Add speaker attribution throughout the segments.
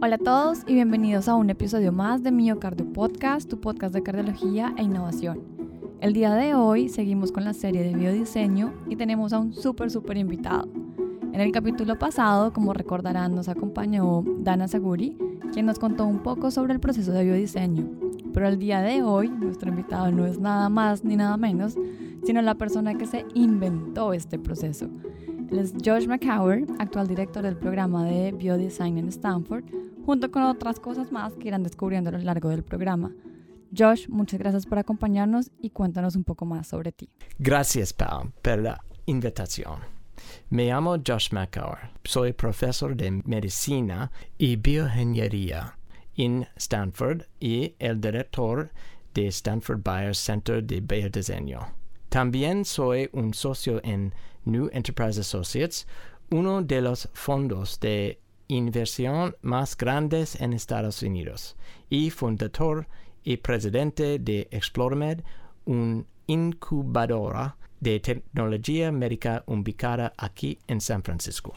Speaker 1: Hola a todos y bienvenidos a un episodio más de Miocardio Podcast, tu podcast de cardiología e innovación. El día de hoy seguimos con la serie de biodiseño y tenemos a un súper, súper invitado. En el capítulo pasado, como recordarán, nos acompañó Dana Saguri, quien nos contó un poco sobre el proceso de biodiseño. Pero el día de hoy, nuestro invitado no es nada más ni nada menos, sino la persona que se inventó este proceso. Él es Josh McCower, actual director del programa de Biodesign en Stanford, junto con otras cosas más que irán descubriendo a lo largo del programa. Josh, muchas gracias por acompañarnos y cuéntanos un poco más sobre ti.
Speaker 2: Gracias, Pau, por la invitación. Me llamo Josh McCower. Soy profesor de medicina y bioingeniería en Stanford y el director de Stanford Bayer Center de Biodiseño. También soy un socio en New Enterprise Associates, uno de los fondos de inversión más grandes en Estados Unidos, y fundador y presidente de ExploreMed, una incubadora de tecnología médica ubicada aquí en San Francisco.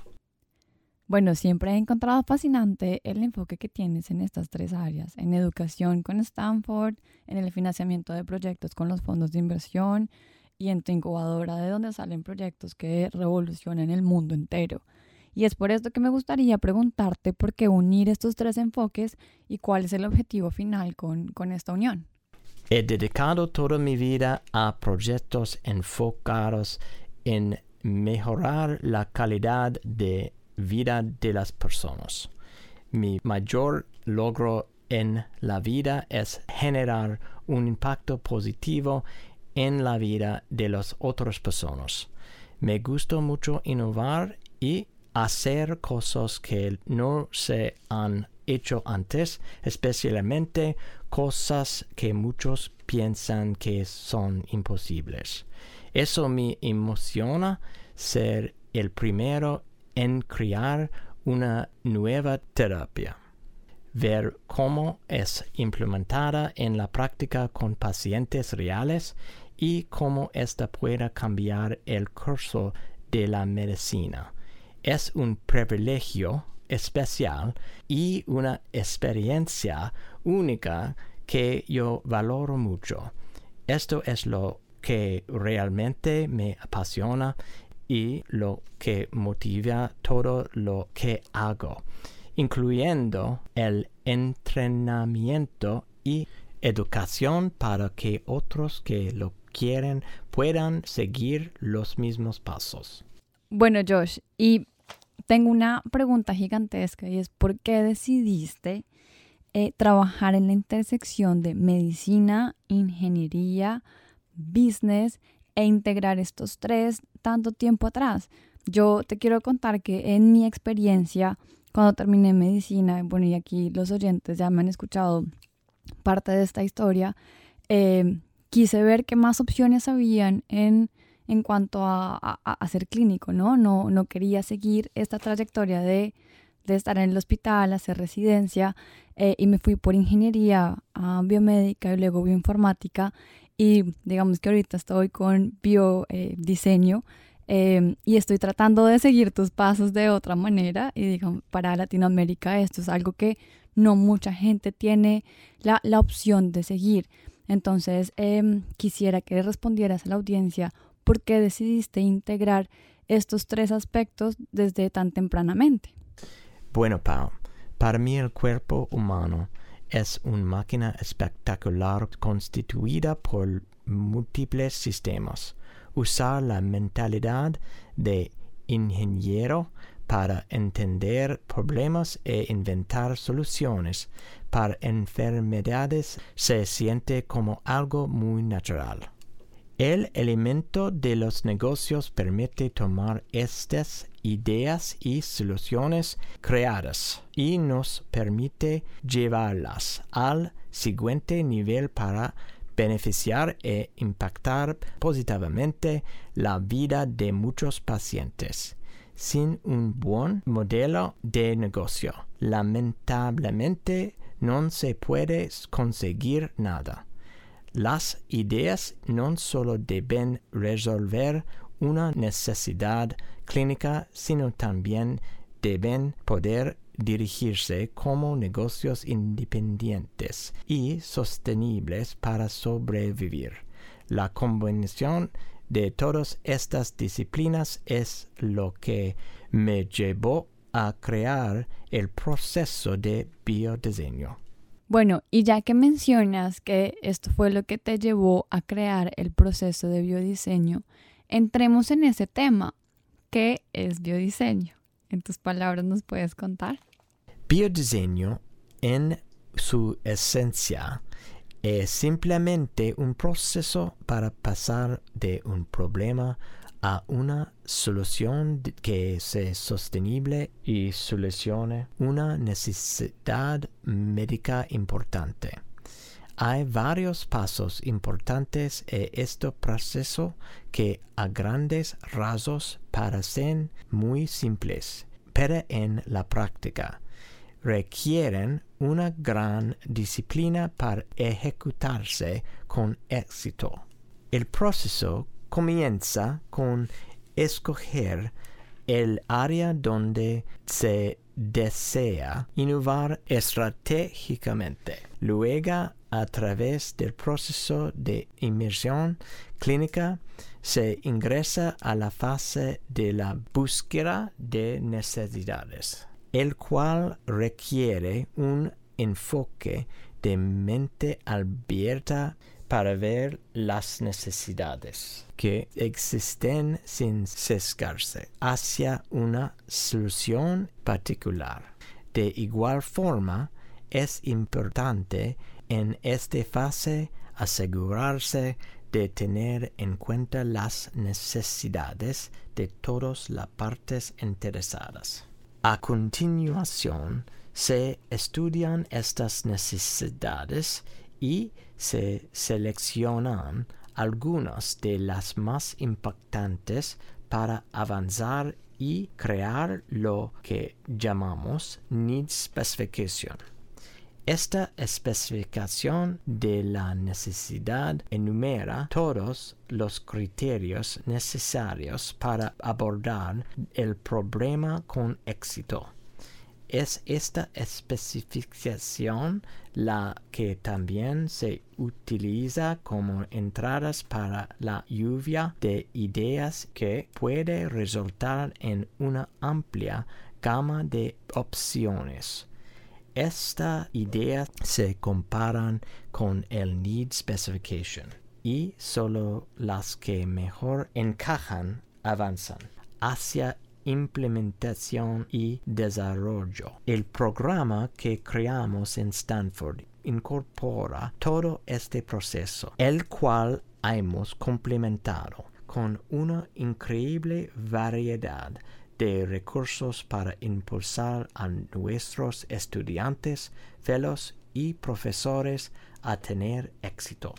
Speaker 1: Bueno, siempre he encontrado fascinante el enfoque que tienes en estas tres áreas, en educación con Stanford, en el financiamiento de proyectos con los fondos de inversión y en tu incubadora de donde salen proyectos que revolucionan el mundo entero. Y es por esto que me gustaría preguntarte por qué unir estos tres enfoques y cuál es el objetivo final con, con esta unión.
Speaker 2: He dedicado toda mi vida a proyectos enfocados en mejorar la calidad de vida de las personas. Mi mayor logro en la vida es generar un impacto positivo en la vida de las otras personas. Me gusta mucho innovar y hacer cosas que no se han hecho antes, especialmente cosas que muchos piensan que son imposibles. Eso me emociona ser el primero en crear una nueva terapia ver cómo es implementada en la práctica con pacientes reales y cómo ésta pueda cambiar el curso de la medicina. Es un privilegio especial y una experiencia única que yo valoro mucho. Esto es lo que realmente me apasiona y lo que motiva todo lo que hago incluyendo el entrenamiento y educación para que otros que lo quieren puedan seguir los mismos pasos.
Speaker 1: Bueno, Josh, y tengo una pregunta gigantesca y es ¿por qué decidiste eh, trabajar en la intersección de medicina, ingeniería, business e integrar estos tres tanto tiempo atrás? Yo te quiero contar que en mi experiencia, cuando terminé medicina, bueno, y aquí los oyentes ya me han escuchado parte de esta historia, eh, quise ver qué más opciones habían en, en cuanto a, a, ser clínico, ¿no? ¿no? No quería seguir esta trayectoria de, estar en el hospital, hacer residencia, eh, y me fui por ingeniería a biomédica y luego bioinformática, y digamos que ahorita estoy con biodiseño, Em, y estoy tratando de seguir tus pasos de otra manera y digo, para Latinoamérica esto es algo que no mucha gente tiene la, la opción de seguir. Entonces, eh, quisiera que respondieras a la audiencia por qué decidiste integrar estos tres aspectos desde tan tempranamente.
Speaker 2: Bueno, Pau, para mí el cuerpo humano es una máquina espectacular constituida por múltiples sistemas usar la mentalidad de ingeniero para entender problemas e inventar soluciones para enfermedades se siente como algo muy natural. El elemento de los negocios permite tomar estas ideas y soluciones creadas y nos permite llevarlas al siguiente nivel para beneficiar e impactar positivamente la vida de muchos pacientes. Sin un buen modelo de negocio, lamentablemente no se puede conseguir nada. Las ideas no solo deben resolver una necesidad clínica, sino también deben poder dirigirse como negocios independientes y sostenibles para sobrevivir. La combinación de todas estas disciplinas es lo que me llevó a crear el proceso de biodiseño.
Speaker 1: Bueno, y ya que mencionas que esto fue lo que te llevó a crear el proceso de biodiseño, entremos en ese tema. ¿Qué es biodiseño? En tus palabras nos puedes contar.
Speaker 2: Biodiseño en su esencia es simplemente un proceso para pasar de un problema a una solución que sea sostenible y solucione una necesidad médica importante. Hay varios pasos importantes en este proceso que a grandes rasgos parecen muy simples, pero en la práctica requieren una gran disciplina para ejecutarse con éxito. El proceso comienza con escoger el área donde se desea innovar estratégicamente. Luego, a través del proceso de inmersión clínica, se ingresa a la fase de la búsqueda de necesidades, el cual requiere un enfoque de mente abierta para ver las necesidades que existen sin sesgarse hacia una solución particular. De igual forma, es importante en esta fase asegurarse de tener en cuenta las necesidades de todas las partes interesadas. A continuación, se estudian estas necesidades y se seleccionan algunas de las más impactantes para avanzar y crear lo que llamamos Need Specification. Esta especificación de la necesidad enumera todos los criterios necesarios para abordar el problema con éxito es esta especificación la que también se utiliza como entradas para la lluvia de ideas que puede resultar en una amplia gama de opciones. Estas ideas se comparan con el Need Specification y solo las que mejor encajan avanzan hacia implementación y desarrollo. El programa que creamos en Stanford incorpora todo este proceso, el cual hemos complementado con una increíble variedad de recursos para impulsar a nuestros estudiantes, fellows y profesores a tener éxito.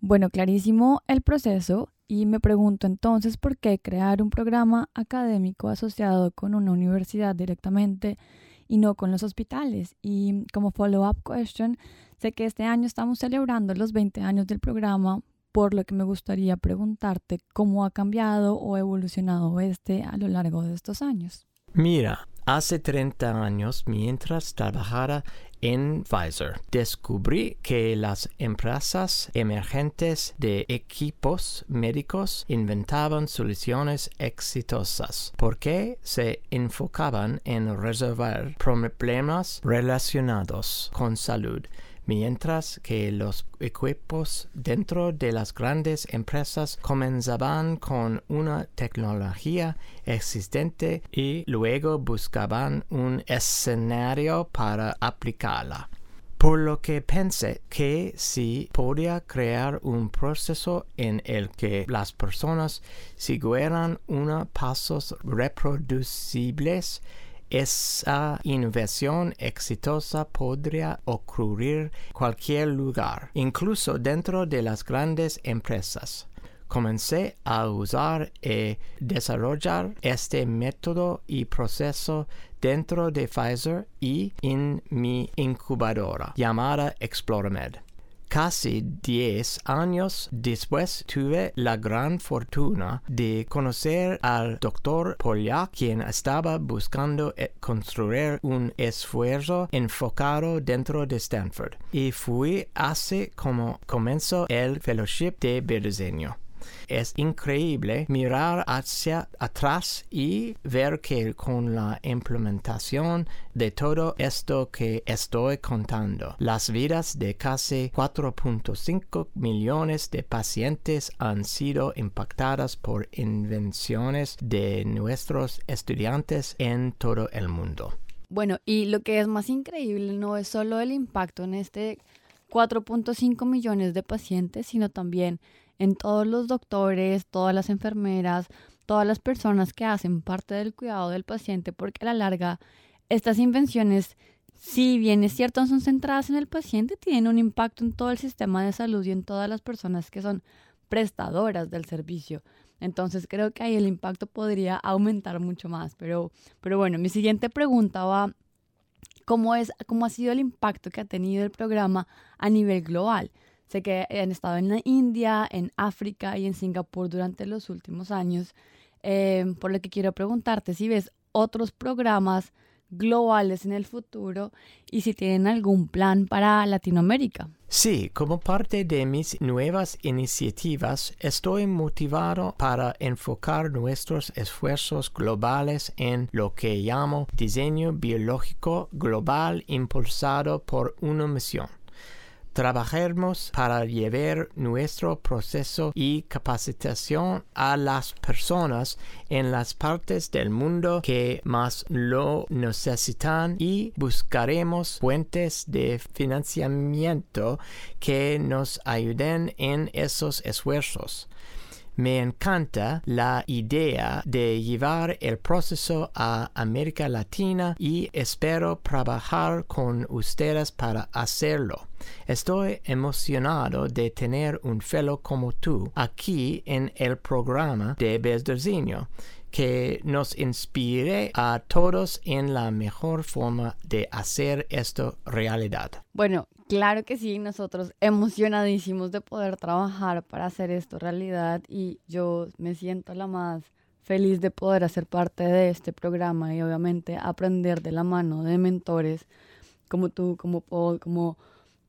Speaker 1: Bueno, clarísimo el proceso y me pregunto entonces por qué crear un programa académico asociado con una universidad directamente y no con los hospitales. Y como follow-up question, sé que este año estamos celebrando los 20 años del programa, por lo que me gustaría preguntarte cómo ha cambiado o evolucionado este a lo largo de estos años.
Speaker 2: Mira, hace 30 años, mientras trabajara en Pfizer, descubrí que las empresas emergentes de equipos médicos inventaban soluciones exitosas. Porque se enfocaban en resolver problemas relacionados con salud mientras que los equipos dentro de las grandes empresas comenzaban con una tecnología existente y luego buscaban un escenario para aplicarla. Por lo que pensé que si podía crear un proceso en el que las personas siguieran unos pasos reproducibles esa innovación exitosa podría ocurrir cualquier lugar, incluso dentro de las grandes empresas. Comencé a usar y desarrollar este método y proceso dentro de Pfizer y en mi incubadora llamada ExploraMed Casi 10 años después tuve la gran fortuna de conocer al doctor Polyak, quien estaba buscando eh, construir un esfuerzo enfocado dentro de Stanford. Y fui así como comenzó el fellowship de biodiseño. Es increíble mirar hacia atrás y ver que con la implementación de todo esto que estoy contando, las vidas de casi 4.5 millones de pacientes han sido impactadas por invenciones de nuestros estudiantes en todo el mundo.
Speaker 1: Bueno, y lo que es más increíble no es solo el impacto en este 4.5 millones de pacientes, sino también en todos los doctores, todas las enfermeras, todas las personas que hacen parte del cuidado del paciente, porque a la larga estas invenciones, si bien es cierto, son centradas en el paciente, tienen un impacto en todo el sistema de salud y en todas las personas que son prestadoras del servicio. Entonces creo que ahí el impacto podría aumentar mucho más. Pero, pero bueno, mi siguiente pregunta va, ¿cómo, es, ¿cómo ha sido el impacto que ha tenido el programa a nivel global? Sé que han estado en la India, en África y en Singapur durante los últimos años, em, por lo que quiero preguntarte si ves otros programas globales en el futuro y si tienen algún plan para Latinoamérica.
Speaker 2: Sí, como parte de mis nuevas iniciativas, estoy motivado para enfocar nuestros esfuerzos globales en lo que llamo diseño biológico global impulsado por una misión Trabajemos para llevar nuestro proceso y capacitación a las personas en las partes del mundo que más lo necesitan y buscaremos fuentes de financiamiento que nos ayuden en esos esfuerzos. Me encanta la idea de llevar el proceso a América Latina y espero trabajar con ustedes para hacerlo. Estoy emocionado de tener un fellow como tú aquí en el programa de Besderzinho que nos inspire a todos en la mejor forma de hacer esto realidad.
Speaker 1: Bueno, claro que sí, nosotros emocionadísimos de poder trabajar para hacer esto realidad y yo me siento la más feliz de poder hacer parte de este programa y obviamente aprender de la mano de mentores como tú, como Paul, como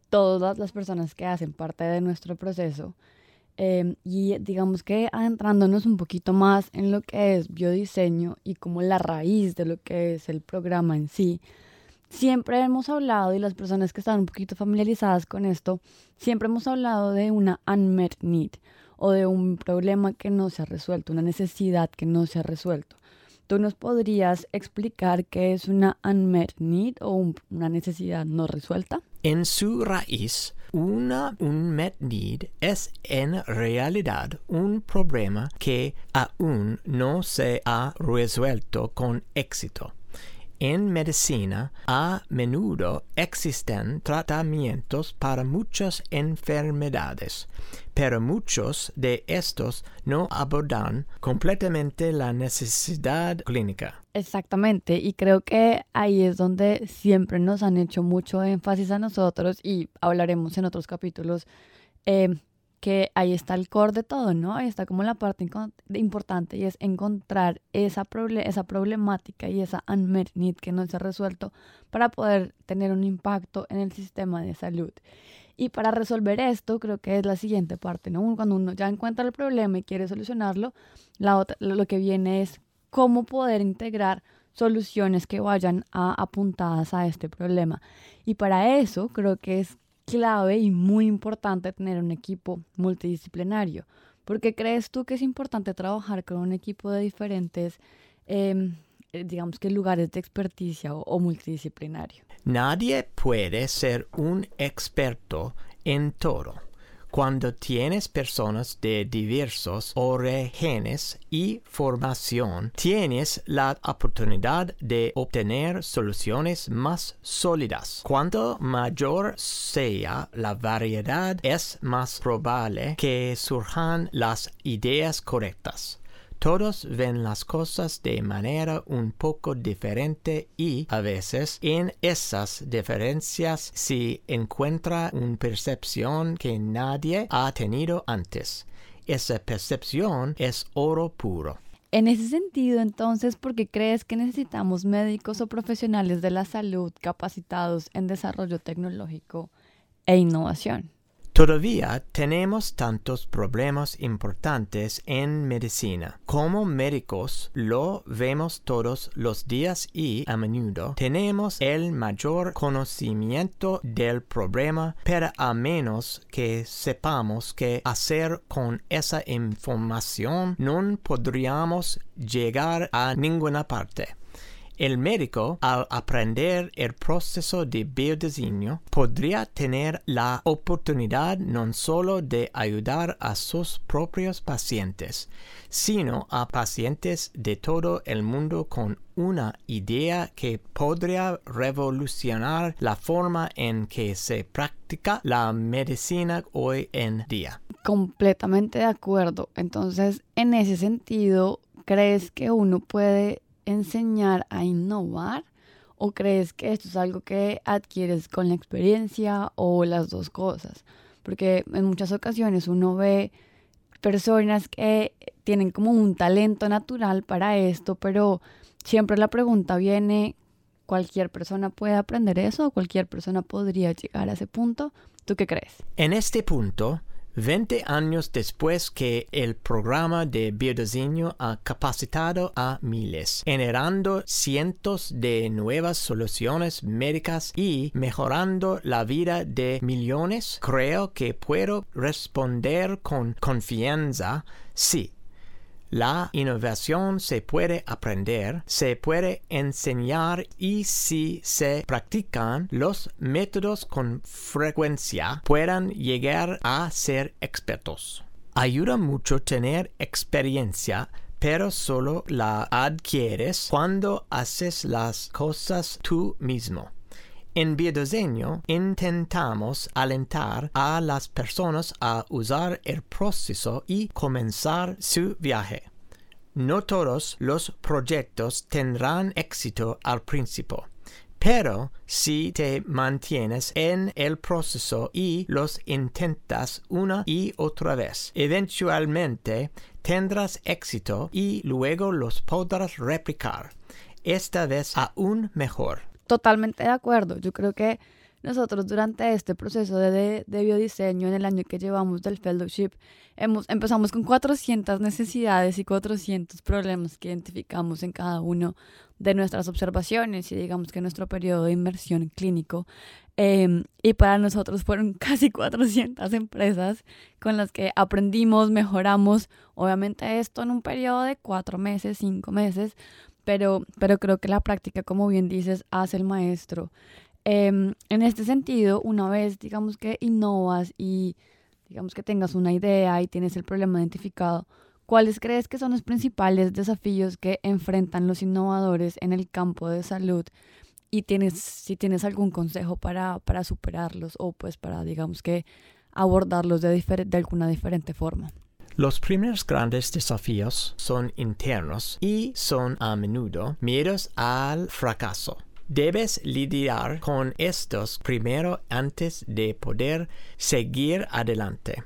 Speaker 1: todas las personas que hacen parte de nuestro proceso. Em, y digamos que adentrándonos un poquito más en lo que es biodiseño y como la raíz de lo que es el programa en sí, siempre hemos hablado, y las personas que están un poquito familiarizadas con esto, siempre hemos hablado de una unmet need o de un problema que no se ha resuelto, una necesidad que no se ha resuelto. ¿Tú nos podrías explicar qué es una unmet need o una necesidad no resuelta?
Speaker 2: En su raíz, una need es en realidad un problema que aún no se ha resuelto con éxito. En medicina, a menudo existen tratamientos para muchas enfermedades, pero muchos de estos no abordan completamente la necesidad clínica.
Speaker 1: Exactamente, y creo que ahí es donde siempre nos han hecho mucho énfasis a nosotros y hablaremos en otros capítulos. Eh, que ahí está el core de todo, ¿no? Ahí está como la parte importante y es encontrar esa, esa problemática y esa unmet need que no se ha resuelto para poder tener un impacto en el sistema de salud. Y para resolver esto, creo que es la siguiente parte, ¿no? Cuando uno ya encuentra el problema y quiere solucionarlo, la otra, lo que viene es cómo poder integrar soluciones que vayan a, apuntadas a este problema. Y para eso creo que es clave y muy importante tener un equipo multidisciplinario. ¿Por qué crees tú que es importante trabajar con un equipo de diferentes, em, eh, digamos que lugares de experticia o multidisciplinario?
Speaker 2: Nadie puede ser un experto en todo cuando tienes personas de diversos orígenes y formación, tienes la oportunidad de obtener soluciones más sólidas. Cuanto mayor sea la variedad, es más probable que surjan las ideas correctas. Todos ven las cosas de manera un poco diferente y a veces en esas diferencias se encuentra una percepción que nadie ha tenido antes. Esa percepción es oro puro.
Speaker 1: En ese sentido, entonces, ¿por qué crees que necesitamos médicos o profesionales de la salud capacitados en desarrollo tecnológico e innovación?
Speaker 2: Todavía tenemos tantos problemas importantes en medicina. Como médicos lo vemos todos los días y a menudo tenemos el mayor conocimiento del problema, pero a menos que sepamos qué hacer con esa información no podríamos llegar a ninguna parte. El médico, al aprender el proceso de biodiseño, podría tener la oportunidad no solo de ayudar a sus propios pacientes, sino a pacientes de todo el mundo con una idea que podría revolucionar la forma en que se practica la medicina hoy en día.
Speaker 1: Completamente de acuerdo. Entonces, en ese sentido, ¿crees que uno puede enseñar a innovar o crees que esto es algo que adquieres con la experiencia o las dos cosas? Porque en muchas ocasiones uno ve personas que tienen como un talento natural para esto, pero siempre la pregunta viene, ¿cualquier persona puede aprender eso cualquier persona podría llegar a ese punto? ¿Tú qué crees?
Speaker 2: En este punto, 20 años después que el programa de biodiseño ha capacitado a miles, generando cientos de nuevas soluciones médicas y mejorando la vida de millones, creo que puedo responder con confianza. Sí la innovación se puede aprender, se puede enseñar y si se practican los métodos con frecuencia puedan llegar a ser expertos. Ayuda mucho tener experiencia pero solo la adquieres cuando haces las cosas tú mismo. En biodiseño intentamos alentar a las personas a usar el proceso y comenzar su viaje. No todos los proyectos tendrán éxito al principio, pero si te mantienes en el proceso y los intentas una y otra vez, eventualmente tendrás éxito y luego los podrás replicar, esta vez aún mejor.
Speaker 1: Totalmente de acuerdo. Yo creo que nosotros durante este proceso de, de, biodiseño en el año que llevamos del fellowship hemos, empezamos con 400 necesidades y 400 problemas que identificamos en cada uno de nuestras observaciones y digamos que nuestro periodo de inmersión clínico. Em, y para nosotros fueron casi 400 empresas con las que aprendimos, mejoramos, obviamente esto en un periodo de cuatro meses, cinco meses, pero, pero creo que la práctica, como bien dices, hace el maestro. Em, en este sentido, una vez, digamos que innovas y digamos que tengas una idea y tienes el problema identificado, ¿cuáles crees que son los principales desafíos que enfrentan los innovadores en el campo de salud? Y tienes, si tienes algún consejo para, para superarlos o pues para, digamos que, abordarlos de, de alguna diferente forma.
Speaker 2: Los primeros grandes desafíos son internos y son a menudo miedos al fracaso. Debes lidiar con estos primero antes de poder seguir adelante.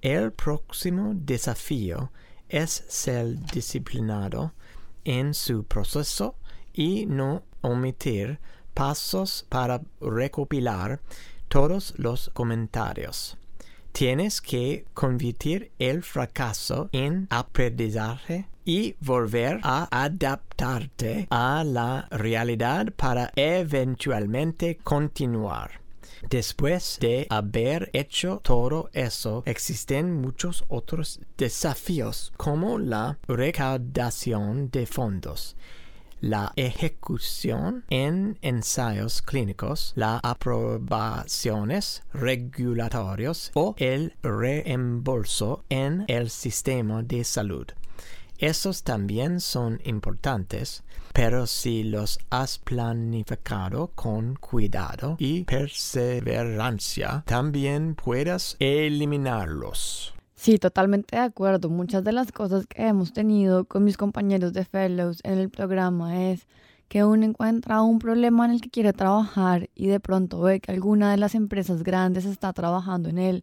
Speaker 2: El próximo desafío es ser disciplinado en su proceso y no omitir pasos para recopilar todos los comentarios. Tienes que convertir el fracaso en aprendizaje y volver a adaptarte a la realidad para eventualmente continuar. Después de haber hecho todo eso, existen muchos otros desafíos como la recaudación de fondos la ejecución en ensayos clínicos, las aprobaciones regulatorios o el reembolso en el sistema de salud. Esos también son importantes, pero si los has planificado con cuidado y perseverancia, también puedes eliminarlos.
Speaker 1: Sí, totalmente de acuerdo. Muchas de las cosas que hemos tenido con mis compañeros de fellows en el programa es que uno encuentra un problema en el que quiere trabajar y de pronto ve que alguna de las empresas grandes está trabajando en él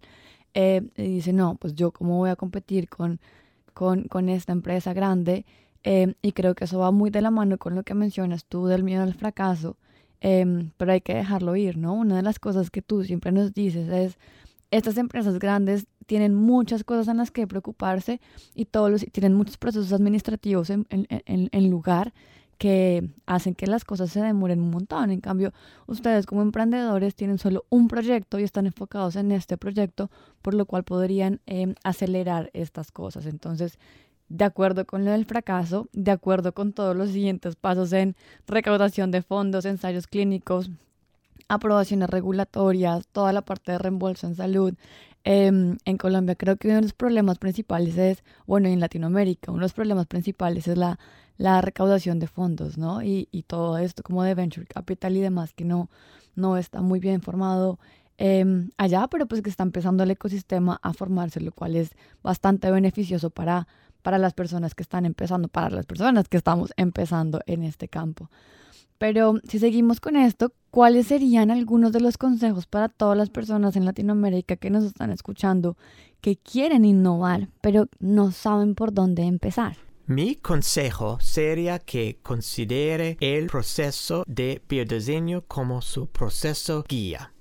Speaker 1: eh, y dice, no, pues yo cómo voy a competir con, con, con esta empresa grande. Eh, y creo que eso va muy de la mano con lo que mencionas tú del miedo al fracaso, em, pero hay que dejarlo ir, ¿no? Una de las cosas que tú siempre nos dices es, estas empresas grandes tienen muchas cosas en las que preocuparse y todos tienen muchos procesos administrativos en, en, en, en lugar que hacen que las cosas se demoren un montón. En cambio, ustedes como emprendedores tienen solo un proyecto y están enfocados en este proyecto, por lo cual podrían eh, acelerar estas cosas. Entonces, de acuerdo con lo del fracaso, de acuerdo con todos los siguientes pasos en recaudación de fondos, ensayos clínicos, aprobaciones regulatorias, toda la parte de reembolso en salud. Eh, en Colombia creo que uno de los problemas principales es, bueno, en Latinoamérica, uno de los problemas principales es la la recaudación de fondos, ¿no? Y, y, todo esto como de venture capital y demás que no, no está muy bien formado eh, allá, pero pues que está empezando el ecosistema a formarse, lo cual es bastante beneficioso para, para las personas que están empezando, para las personas que estamos empezando en este campo. Pero si seguimos con esto, ¿cuáles serían algunos de los consejos para todas las personas en Latinoamérica que nos están escuchando que quieren innovar, pero no saben por dónde empezar?
Speaker 2: Mi consejo sería que considere el proceso de biodiseño como su proceso guía.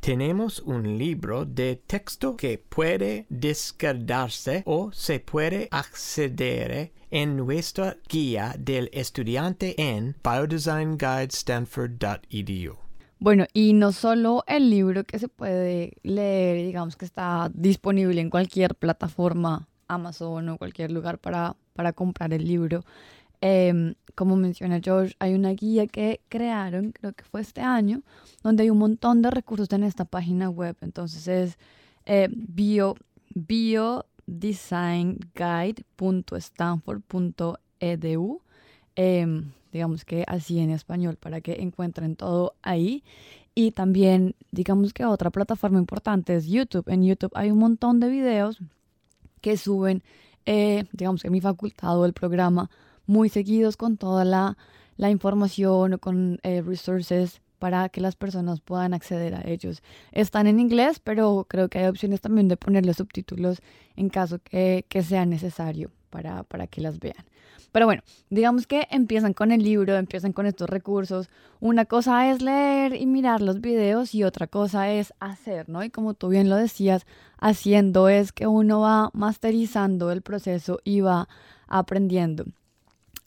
Speaker 2: Tenemos un libro de texto que puede descargarse o se puede acceder en nuestra guía del estudiante en biodesignguidestanford.edu.
Speaker 1: Bueno, y no solo el libro que se puede leer, digamos que está disponible en cualquier plataforma Amazon o cualquier lugar para, para comprar el libro. Eh, como menciona George, hay una guía que crearon, creo que fue este año, donde hay un montón de recursos en esta página web. Entonces es eh, bio, biodesignguide.stanford.edu. Eh, digamos que así en español, para que encuentren todo ahí. Y también, digamos que otra plataforma importante es YouTube. En YouTube hay un montón de videos que suben, eh, digamos que mi facultad o el programa, muy seguidos con toda la, la información con eh, resources para que las personas puedan acceder a ellos. Están en inglés, pero creo que hay opciones también de ponerle subtítulos en caso que, que sea necesario para, para que las vean. Pero bueno, digamos que empiezan con el libro, empiezan con estos recursos. Una cosa es leer y mirar los videos y otra cosa es hacer, ¿no? Y como tú bien lo decías, haciendo es que uno va masterizando el proceso y va aprendiendo.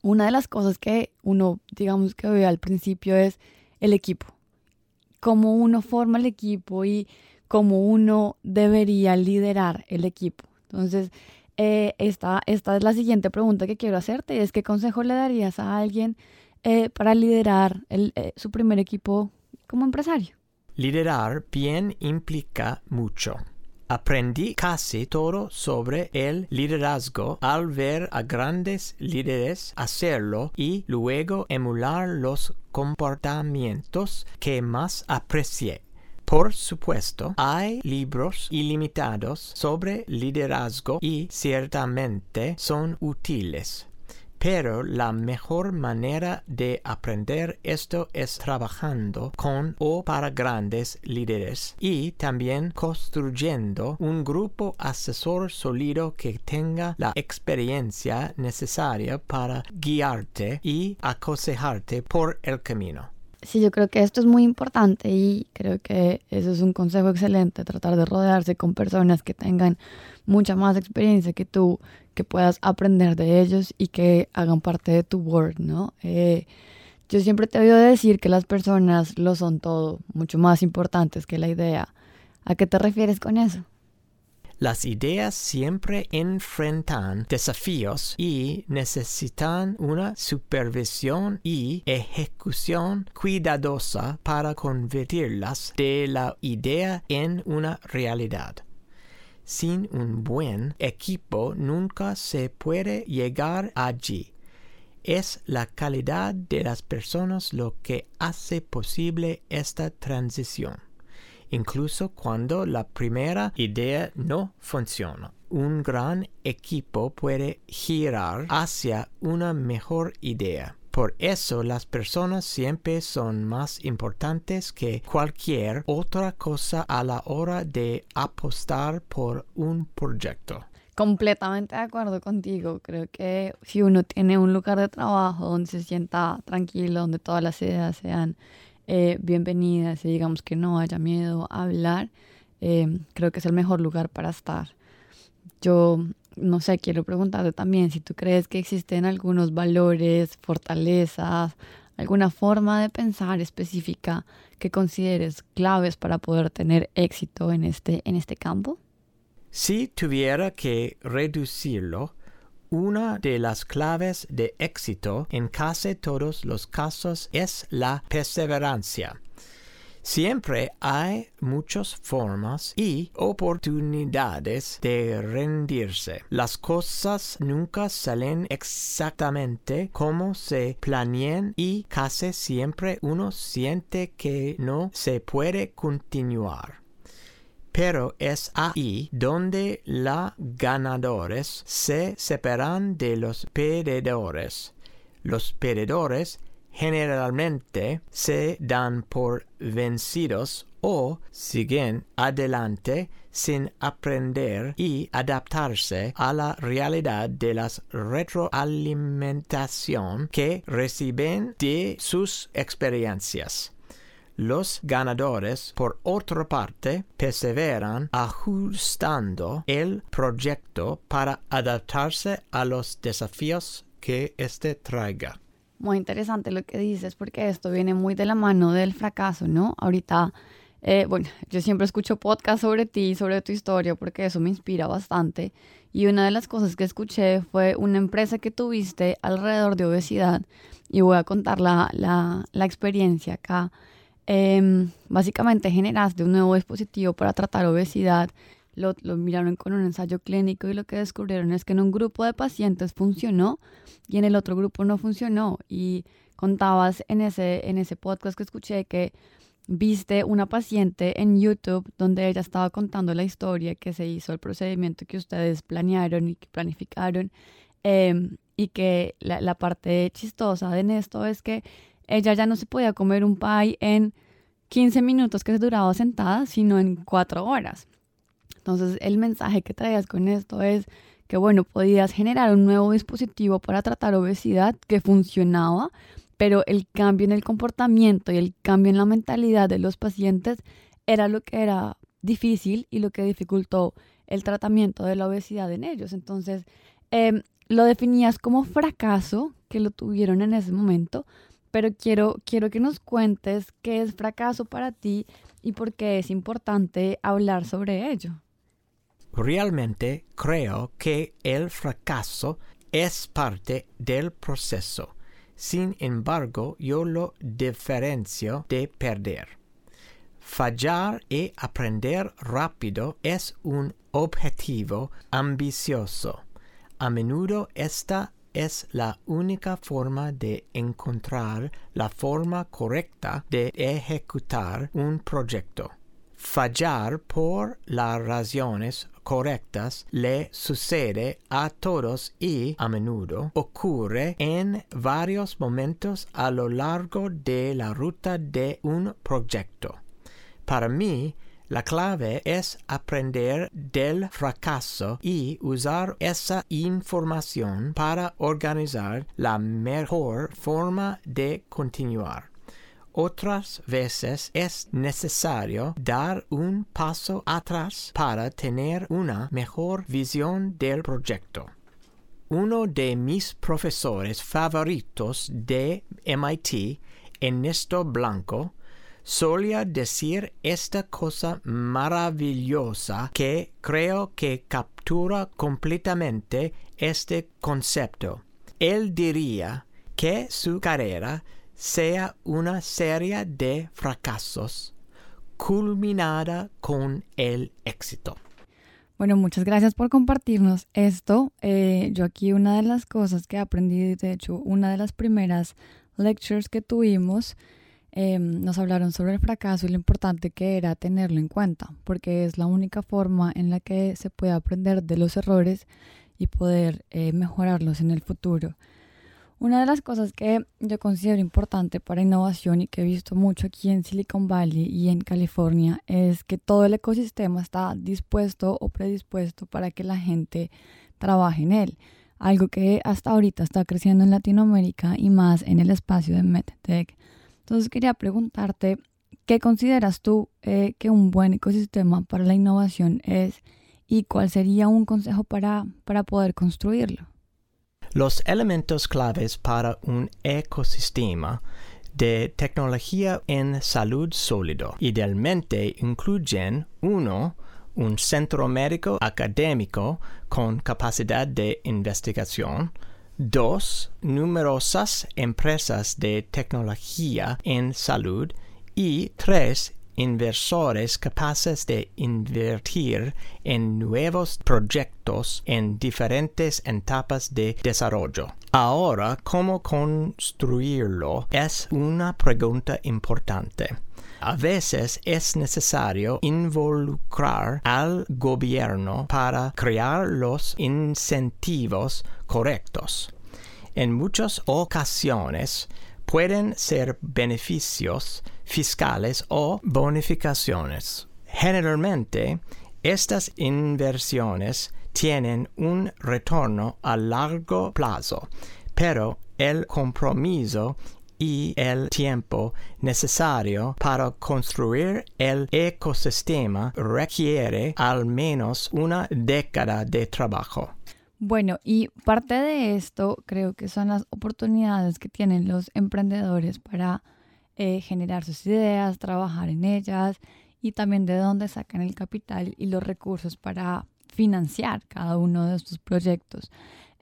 Speaker 1: Una de las cosas que uno, digamos que ve al principio es el equipo. Cómo uno forma el equipo y cómo uno debería liderar el equipo. Entonces, eh, esta, esta es la siguiente pregunta que quiero hacerte. Es ¿qué consejo le darías a alguien eh, para liderar el, eh, su primer equipo como empresario?
Speaker 2: Liderar bien implica mucho. Aprendí casi todo sobre el liderazgo al ver a grandes líderes hacerlo y luego emular los comportamientos que más aprecié. Por supuesto, hay libros ilimitados sobre liderazgo y ciertamente son útiles. Pero la mejor manera de aprender esto es trabajando con o para grandes líderes y también construyendo un grupo asesor sólido que tenga la experiencia necesaria para guiarte y aconsejarte por el camino.
Speaker 1: Sí, yo creo que esto es muy importante y creo que eso es un consejo excelente, tratar de rodearse con personas que tengan mucha más experiencia que tú, que puedas aprender de ellos y que hagan parte de tu work, ¿no? Eh, yo siempre te oído decir que las personas lo son todo, mucho más importantes que la idea. ¿A qué te refieres con eso?
Speaker 2: Las ideas siempre enfrentan desafíos y necesitan una supervisión y ejecución cuidadosa para convertirlas de la idea en una realidad. Sin un buen equipo nunca se puede llegar allí. Es la calidad de las personas lo que hace posible esta transición incluso cuando la primera idea no funciona. un gran equipo puede girar hacia una mejor idea. Por eso las personas siempre son más importantes que cualquier otra cosa a la hora de apostar por un proyecto.
Speaker 1: Completamente de acuerdo contigo. Creo que si uno tiene un lugar de trabajo donde se sienta tranquilo, donde todas las ideas sean eh, bienvenidas y digamos que no haya miedo a hablar, eh, creo que es el mejor lugar para estar. Yo no sé, quiero preguntarte también si tú crees que existen algunos valores, fortalezas, alguna forma de pensar específica que consideres claves para poder tener éxito en este, en este campo.
Speaker 2: Si tuviera que reducirlo, una de las claves de éxito en casi todos los casos es la perseverancia. Siempre hay muchas formas y oportunidades de rendirse. Las cosas nunca salen exactamente como se planean y casi siempre uno siente que no se puede continuar. Pero es ahí donde los ganadores se separan de los perdedores. Los perdedores generalmente se dan por vencidos o siguen adelante sin aprender y adaptarse a la realidad de la retroalimentación que reciben de sus experiencias. Los ganadores, por otra parte, perseveran ajustando el proyecto para adaptarse a los desafíos que éste traiga.
Speaker 1: Muy interesante lo que dices, porque esto viene muy de la mano del fracaso, ¿no? Ahorita, eh, bueno, yo siempre escucho podcasts sobre ti, sobre tu historia, porque eso me inspira bastante. Y una de las cosas que escuché fue una empresa que tuviste alrededor de obesidad, y voy a contar la, la, la experiencia acá. Em, básicamente generaste un nuevo dispositivo para tratar obesidad lo, miraron con un ensayo clínico y lo que descubrieron es que en un grupo de pacientes funcionó y en el otro grupo no funcionó. Y contabas en ese, en ese podcast que escuché que viste una paciente en YouTube donde ella estaba contando la historia que se hizo, el procedimiento que ustedes planearon y que planificaron. Em, y que la, la, parte chistosa de esto es que ella ya no se podía comer un pie en 15 minutos que se duraba sentada, sino en 4 horas. Entonces el mensaje que traías con esto es que, bueno, podías generar un nuevo dispositivo para tratar obesidad que funcionaba, pero el cambio en el comportamiento y el cambio en la mentalidad de los pacientes era lo que era difícil y lo que dificultó el tratamiento de la obesidad en ellos. Entonces, em, lo definías como fracaso, que lo tuvieron en ese momento, pero quiero, quiero que nos cuentes qué es fracaso para ti y por qué es importante hablar sobre ello.
Speaker 2: Realmente creo que el fracaso es parte del proceso. Sin embargo, yo lo diferencio de perder. Fallar y aprender rápido es un objetivo ambicioso. A menudo esta es la única forma de encontrar la forma correcta de ejecutar un proyecto. Fallar por las razones correctas le sucede a todos y a menudo ocurre en varios momentos a lo largo de la ruta de un proyecto. Para mí, la clave es aprender del fracaso y usar esa información para organizar la mejor forma de continuar. Otras veces es necesario dar un paso atrás para tener una mejor visión del proyecto. Uno de mis profesores favoritos de MIT, Ernesto Blanco, solía decir esta cosa maravillosa que creo que captura completamente este concepto. Él diría que su carrera sea una serie de fracasos culminada con el éxito.
Speaker 1: Bueno, muchas gracias por compartirnos esto. Eh, yo aquí una de las cosas que he aprendido, de hecho, una de las primeras lectures que tuvimos em, nos hablaron sobre el fracaso y lo importante que era tenerlo en cuenta, porque es la única forma en la que se puede aprender de los errores y poder eh, mejorarlos en el futuro. Una de las cosas que yo considero importante para innovación y que he visto mucho aquí en Silicon Valley y en California es que todo el ecosistema está dispuesto o predispuesto para que la gente trabaje en él. Algo que hasta ahorita está creciendo en Latinoamérica y más en el espacio de MedTech. Entonces quería preguntarte, ¿qué consideras tú eh, que un buen ecosistema para la innovación es y cuál sería un consejo para, para poder construirlo?
Speaker 2: Los elementos claves para un ecosistema de tecnología en salud sólido idealmente incluyen 1. Un centro médico académico con capacidad de investigación. 2. Numerosas empresas de tecnología en salud. Y 3 inversores capaces de invertir en nuevos proyectos en diferentes etapas de desarrollo. Ahora, ¿cómo construirlo? Es una pregunta importante. A veces es necesario involucrar al gobierno para crear los incentivos correctos. En muchas ocasiones pueden ser beneficios fiscales o bonificaciones. Generalmente, estas inversiones tienen un retorno a largo plazo, pero el compromiso y el tiempo necesario para construir el ecosistema requiere al menos una década de trabajo.
Speaker 1: Bueno, y parte de esto creo que son las oportunidades que tienen los emprendedores para eh, generar sus ideas, trabajar en ellas y también de dónde sacan el capital y los recursos para financiar cada uno de estos proyectos.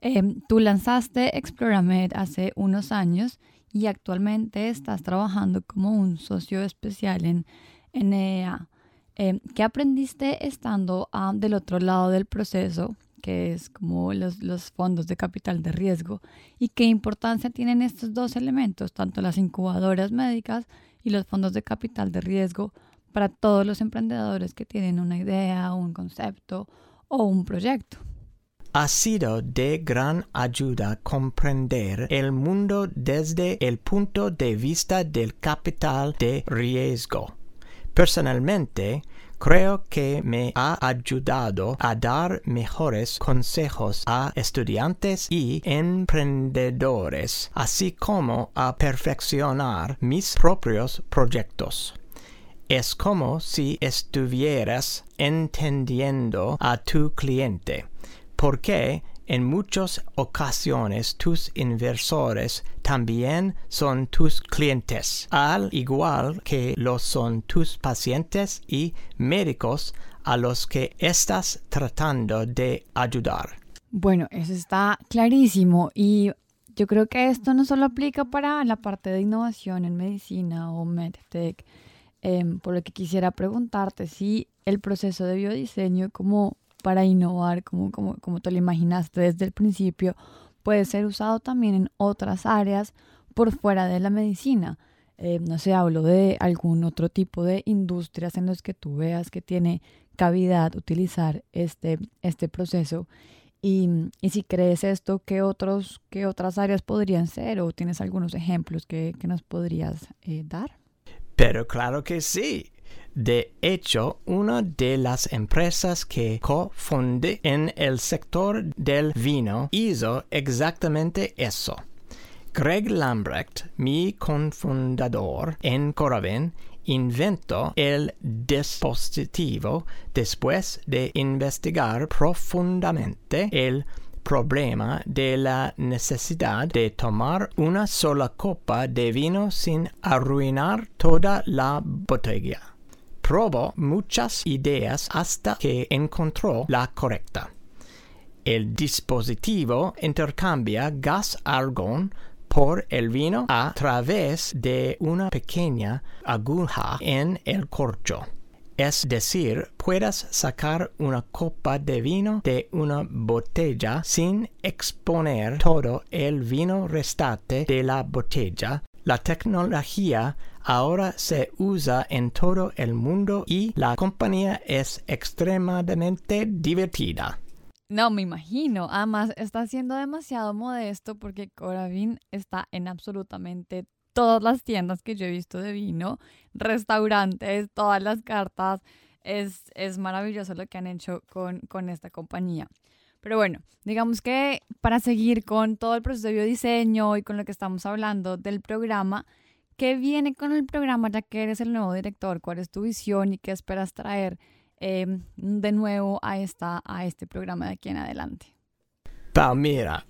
Speaker 1: Em, tú lanzaste Exploramed hace unos años y actualmente estás trabajando como un socio especial en NEA. Em, ¿Qué aprendiste estando ah, del otro lado del proceso que es como los, los, fondos de capital de riesgo, y qué importancia tienen estos dos elementos, tanto las incubadoras médicas y los fondos de capital de riesgo, para todos los emprendedores que tienen una idea, un concepto o un proyecto.
Speaker 2: Ha sido de gran ayuda comprender el mundo desde el punto de vista del capital de riesgo. Personalmente, creo que me ha ayudado a dar mejores consejos a estudiantes y emprendedores, así como a perfeccionar mis propios proyectos. Es como si estuvieras entendiendo a tu cliente, porque en muchas ocasiones tus inversores también son tus clientes, al igual que lo son tus pacientes y médicos a los que estás tratando de ayudar.
Speaker 1: Bueno, eso está clarísimo y yo creo que esto no solo aplica para la parte de innovación en medicina o medtech, em, por lo que quisiera preguntarte si el proceso de biodiseño como para innovar, como, como, como te lo imaginaste desde el principio, puede ser usado también en otras áreas por fuera de la medicina. Eh, no sé, hablo de algún otro tipo de industrias en los que tú veas que tiene cavidad utilizar este, este proceso. Y, y, si crees esto, ¿qué, otros, ¿qué otras áreas podrían ser? ¿O tienes algunos ejemplos que, que nos podrías eh, dar?
Speaker 2: Pero claro que sí. De hecho, una de las empresas que cofundé en el sector del vino hizo exactamente eso. Greg Lambrecht, mi cofundador en Coraven, inventó el dispositivo después de investigar profundamente el problema de la necesidad de tomar una sola copa de vino sin arruinar toda la botella probó muchas ideas hasta que encontró la correcta. El dispositivo intercambia gas argón por el vino a través de una pequeña aguja en el corcho. Es decir, puedes sacar una copa de vino de una botella sin exponer todo el vino restante de la botella. La tecnología ahora se usa en todo el mundo y la compañía es extremadamente divertida.
Speaker 1: No, me imagino. Además, está siendo demasiado modesto porque Coravin está en absolutamente todas las tiendas que yo he visto de vino, restaurantes, todas las cartas. Es, es maravilloso lo que han hecho con, con esta compañía. Pero bueno, digamos que para seguir con todo el proceso de biodiseño y con lo que estamos hablando del programa, ¿qué viene con el programa ya que eres el nuevo director? ¿Cuál es tu visión y qué esperas traer em, de nuevo a, esta, a este programa de aquí en adelante?
Speaker 2: Palmira,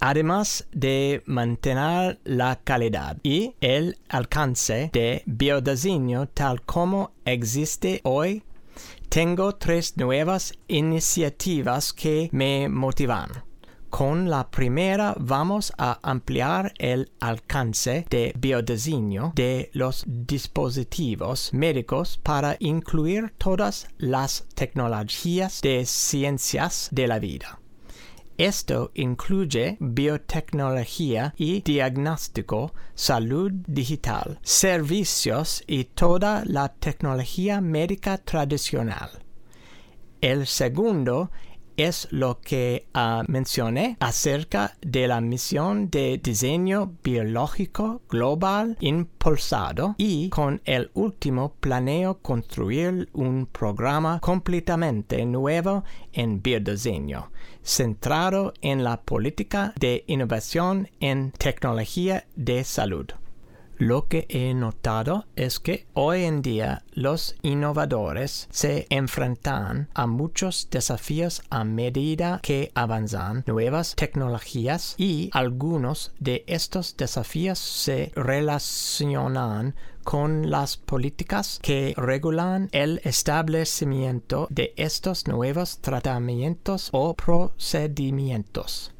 Speaker 2: además de mantener la calidad y el alcance de biodiseño tal como existe hoy, tengo tres nuevas iniciativas que me motivan. Con la primera vamos a ampliar el alcance de biodiseño de los dispositivos médicos para incluir todas las tecnologías de ciencias de la vida. Esto incluye biotecnología y diagnóstico, salud digital, servicios y toda la tecnología médica tradicional. El segundo es lo que uh, mencioné acerca de la misión de diseño biológico global impulsado y con el último planeo construir un programa completamente nuevo en biodiseño, centrado en la política de innovación en tecnología de salud. Lo que he notado es que hoy en día los innovadores se enfrentan a muchos desafíos a medida que avanzan nuevas tecnologías y algunos de estos desafíos se relacionan con las políticas que regulan el establecimiento de estos nuevos tratamientos o procedimientos.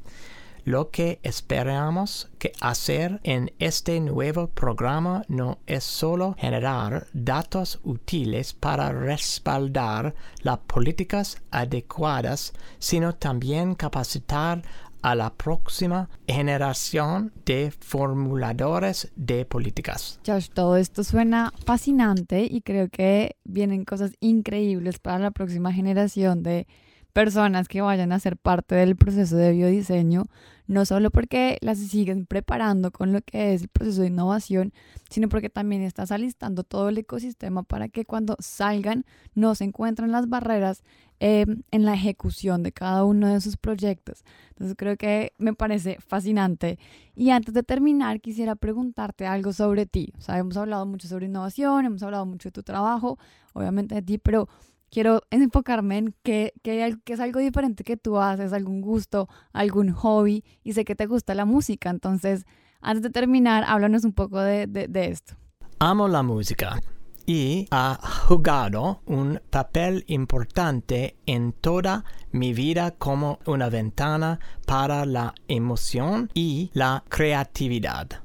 Speaker 2: Lo que esperamos que hacer en este nuevo programa no es solo generar datos útiles para respaldar las políticas adecuadas, sino también capacitar a la próxima generación de formuladores de políticas.
Speaker 1: Josh, todo esto suena fascinante y creo que vienen cosas increíbles para la próxima generación de personas que vayan a ser parte del proceso de biodiseño, no solo porque las siguen preparando con lo que es el proceso de innovación, sino porque también estás alistando todo el ecosistema para que cuando salgan no se encuentren las barreras em, en la ejecución de cada uno de sus proyectos. Entonces creo que me parece fascinante. Y antes de terminar, quisiera preguntarte algo sobre ti. O sea, hemos hablado mucho sobre innovación, hemos hablado mucho de tu trabajo, obviamente de ti, pero quiero enfocarme en que, que, es algo diferente que tú haces, algún gusto, algún hobby, y sé que te gusta la música. Entonces, antes de terminar, háblanos un poco de, de esto.
Speaker 2: Amo la música y ha jugado un papel importante en toda mi vida como una ventana para la emoción y la creatividad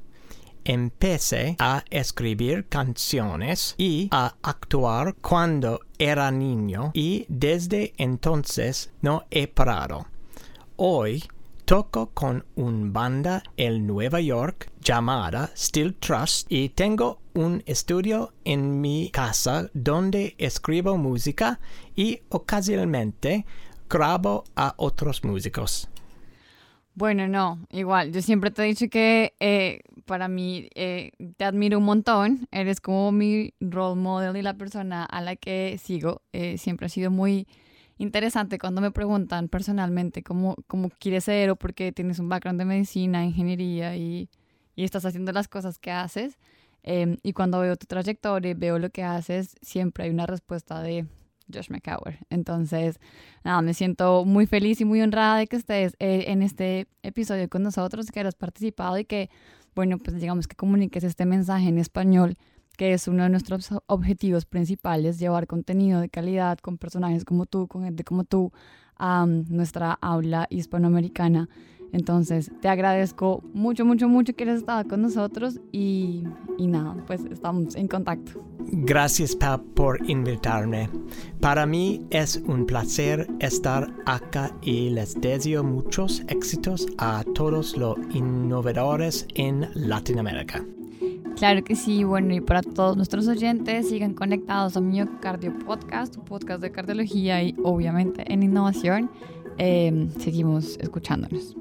Speaker 2: empecé a escribir canciones y a actuar cuando era niño y desde entonces no he parado. Hoy toco con una banda en Nueva York llamada Still Trust y tengo un estudio en mi casa donde escribo música y ocasionalmente grabo a otros músicos.
Speaker 1: Bueno, no, igual, yo siempre te he dicho que eh, para mí eh, te admiro un montón, eres como mi role model y la persona a la que sigo. Eh, siempre ha sido muy interesante cuando me preguntan personalmente cómo, cómo quieres ser o por qué tienes un background de medicina, ingeniería y, y estás haciendo las cosas que haces. Em, y cuando veo tu trayectoria y veo lo que haces, siempre hay una respuesta de Josh McCower. Entonces, nada, me siento muy feliz y muy honrada de que estés eh, en este episodio con nosotros, que hayas participado y que, bueno, pues digamos que comuniques este mensaje en español, que es uno de nuestros objetivos principales, llevar contenido de calidad con personajes como tú, con gente como tú, a nuestra aula hispanoamericana. Entonces, te agradezco mucho, mucho, mucho que hayas estado con nosotros y, y nada, pues estamos en contacto.
Speaker 2: Gracias por invitarme. Para mí es un placer estar acá y les deseo muchos éxitos a todos los innovadores en Latinoamérica.
Speaker 1: Claro que sí, bueno, y para todos nuestros oyentes, sigan conectados a Miocardio Podcast, un podcast de cardiología y obviamente en innovación. Eh, seguimos escuchándonos.